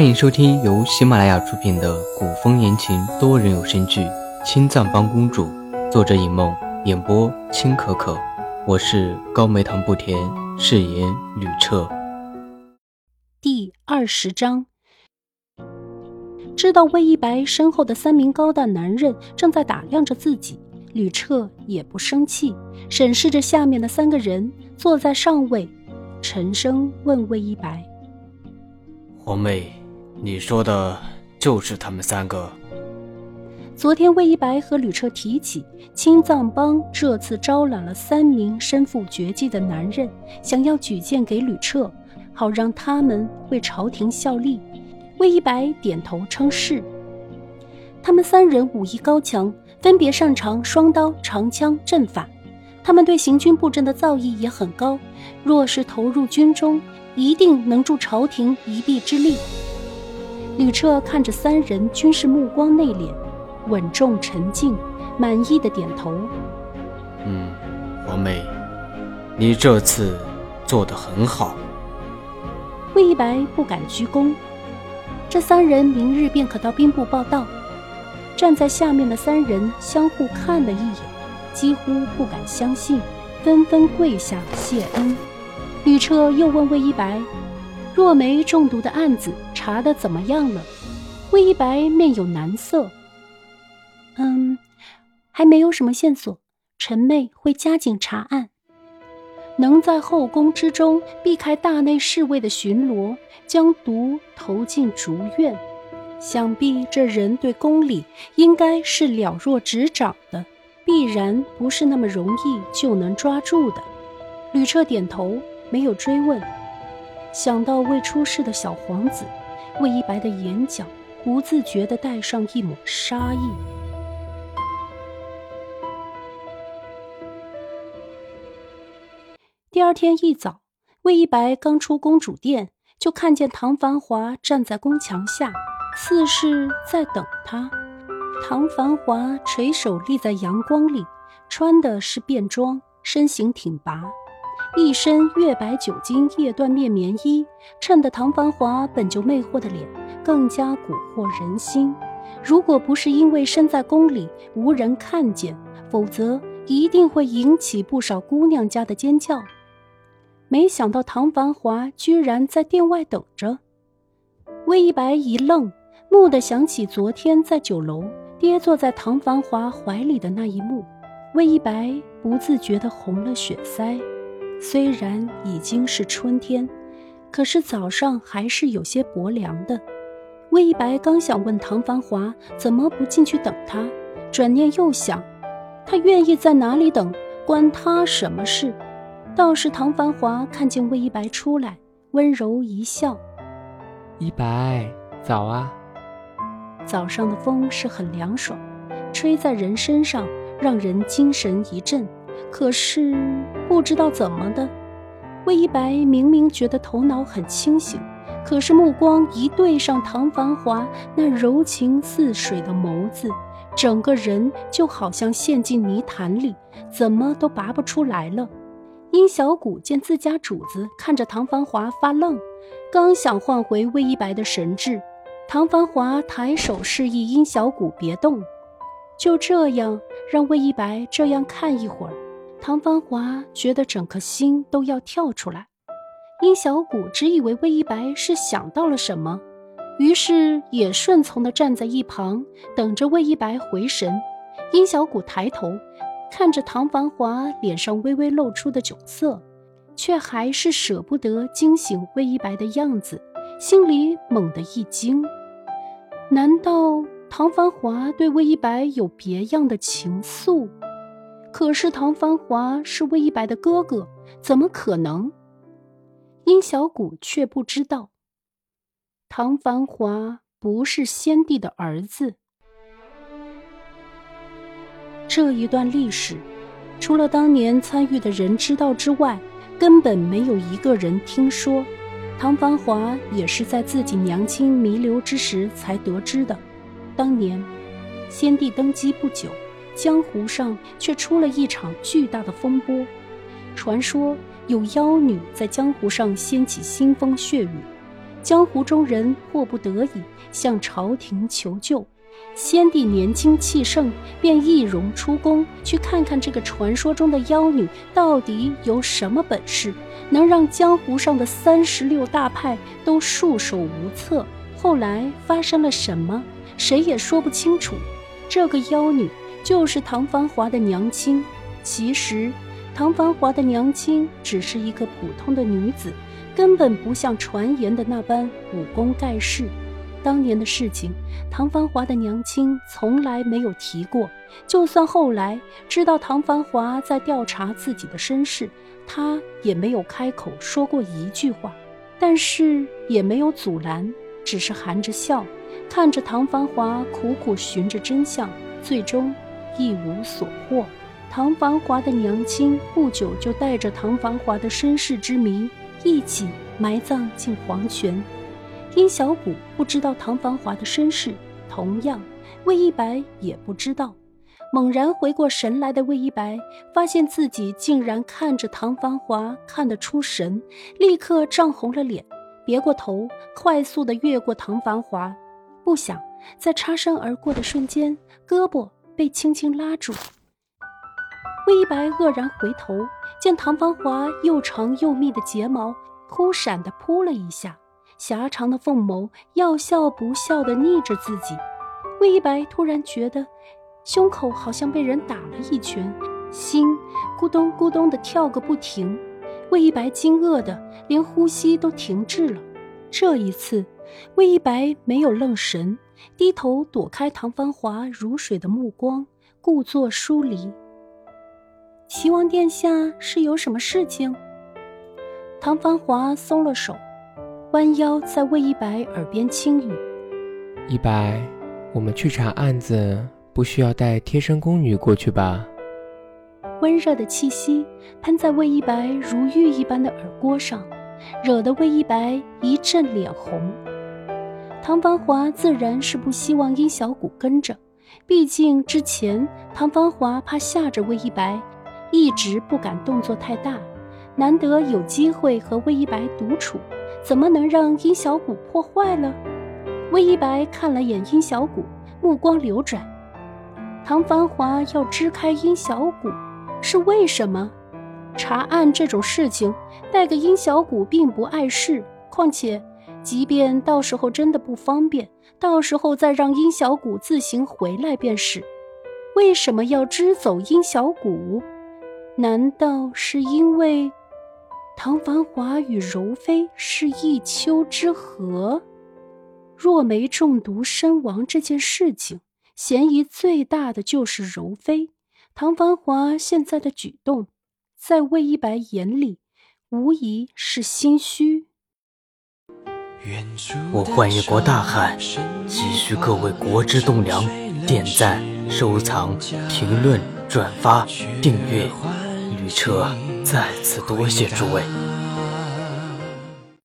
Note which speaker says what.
Speaker 1: 欢迎收听由喜马拉雅出品的古风言情多人有声剧《青藏帮公主》，作者尹梦，演播青可可。我是高梅糖不甜，饰演吕彻。
Speaker 2: 第二十章，知道魏一白身后的三名高大男人正在打量着自己，吕彻也不生气，审视着下面的三个人坐在上位，沉声问魏一白：“
Speaker 3: 皇妹。”你说的就是他们三个。
Speaker 2: 昨天魏一白和吕彻提起，青藏帮这次招揽了三名身负绝技的男人，想要举荐给吕彻，好让他们为朝廷效力。魏一白点头称是。他们三人武艺高强，分别擅长双刀、长枪、阵法，他们对行军布阵的造诣也很高。若是投入军中，一定能助朝廷一臂之力。吕彻看着三人，均是目光内敛、稳重沉静，满意的点头。
Speaker 3: 嗯，皇妹，你这次做得很好。
Speaker 2: 魏一白不敢鞠躬。这三人明日便可到兵部报道。站在下面的三人相互看了一眼，几乎不敢相信，纷纷跪下谢恩。吕彻又问魏一白。若梅中毒的案子查的怎么样了？魏一白面有难色。嗯，还没有什么线索，臣妹会加紧查案。能在后宫之中避开大内侍卫的巡逻，将毒投进竹院，想必这人对宫里应该是了若指掌的，必然不是那么容易就能抓住的。吕彻点头，没有追问。想到未出世的小皇子，魏一白的眼角不自觉地带上一抹杀意。第二天一早，魏一白刚出公主殿，就看见唐繁华站在宫墙下，似是在等他。唐繁华垂手立在阳光里，穿的是便装，身形挺拔。一身月白酒精夜缎面棉衣，衬得唐繁华本就魅惑的脸更加蛊惑人心。如果不是因为身在宫里无人看见，否则一定会引起不少姑娘家的尖叫。没想到唐繁华居然在殿外等着。魏一白一愣，蓦地想起昨天在酒楼跌坐在唐繁华怀里的那一幕，魏一白不自觉地红了血腮。虽然已经是春天，可是早上还是有些薄凉的。魏一白刚想问唐繁华怎么不进去等他，转念又想，他愿意在哪里等，关他什么事？倒是唐繁华看见魏一白出来，温柔一笑：“
Speaker 4: 一白，早啊。”
Speaker 2: 早上的风是很凉爽，吹在人身上，让人精神一振。可是不知道怎么的，魏一白明明觉得头脑很清醒，可是目光一对上唐繁华那柔情似水的眸子，整个人就好像陷进泥潭里，怎么都拔不出来了。殷小谷见自家主子看着唐繁华发愣，刚想唤回魏一白的神智，唐繁华抬手示意殷小谷别动，就这样让魏一白这样看一会儿。唐繁华觉得整颗心都要跳出来，殷小谷只以为魏一白是想到了什么，于是也顺从地站在一旁，等着魏一白回神。殷小谷抬头看着唐繁华脸上微微露出的窘色，却还是舍不得惊醒魏一白的样子，心里猛地一惊：难道唐繁华对魏一白有别样的情愫？可是唐繁华是魏一白的哥哥，怎么可能？殷小谷却不知道，唐繁华不是先帝的儿子。这一段历史，除了当年参与的人知道之外，根本没有一个人听说。唐繁华也是在自己娘亲弥留之时才得知的。当年，先帝登基不久。江湖上却出了一场巨大的风波，传说有妖女在江湖上掀起腥风血雨，江湖中人迫不得已向朝廷求救。先帝年轻气盛，便易容出宫去看看这个传说中的妖女到底有什么本事，能让江湖上的三十六大派都束手无策。后来发生了什么，谁也说不清楚。这个妖女就是唐繁华的娘亲。其实，唐繁华的娘亲只是一个普通的女子，根本不像传言的那般武功盖世。当年的事情，唐繁华的娘亲从来没有提过。就算后来知道唐繁华在调查自己的身世，她也没有开口说过一句话。但是也没有阻拦，只是含着笑，看着唐繁华苦苦寻着真相，最终一无所获。唐繁华的娘亲不久就带着唐繁华的身世之谜一起埋葬进黄泉。殷小谷不知道唐繁华的身世，同样，魏一白也不知道。猛然回过神来的魏一白，发现自己竟然看着唐繁华看得出神，立刻涨红了脸，别过头，快速的越过唐繁华。不想在擦身而过的瞬间，胳膊被轻轻拉住。魏一白愕然回头，见唐繁华又长又密的睫毛忽闪的扑了一下。狭长的凤眸要笑不笑的睨着自己，魏一白突然觉得胸口好像被人打了一拳，心咕咚咕咚的跳个不停。魏一白惊愕的连呼吸都停滞了。这一次，魏一白没有愣神，低头躲开唐繁华如水的目光，故作疏离。齐王殿下是有什么事情？唐繁华松了手。弯腰在魏一白耳边轻语：“
Speaker 4: 一白，我们去查案子，不需要带贴身宫女过去吧？”
Speaker 2: 温热的气息喷在魏一白如玉一般的耳郭上，惹得魏一白一阵脸红。唐繁华自然是不希望殷小谷跟着，毕竟之前唐繁华怕吓着魏一白，一直不敢动作太大，难得有机会和魏一白独处。怎么能让殷小谷破坏了？魏一白看了眼殷小谷，目光流转。唐繁华要支开殷小谷，是为什么？查案这种事情，带个殷小谷并不碍事。况且，即便到时候真的不方便，到时候再让殷小谷自行回来便是。为什么要支走殷小谷？难道是因为？唐繁华与柔妃是一丘之貉，若梅中毒身亡这件事情，嫌疑最大的就是柔妃。唐繁华现在的举动，在魏一白眼里，无疑是心虚。
Speaker 3: 我幻一国大汉，急需各位国之栋梁点赞、收藏、评论、转发、订阅。旅车，再次多谢诸位。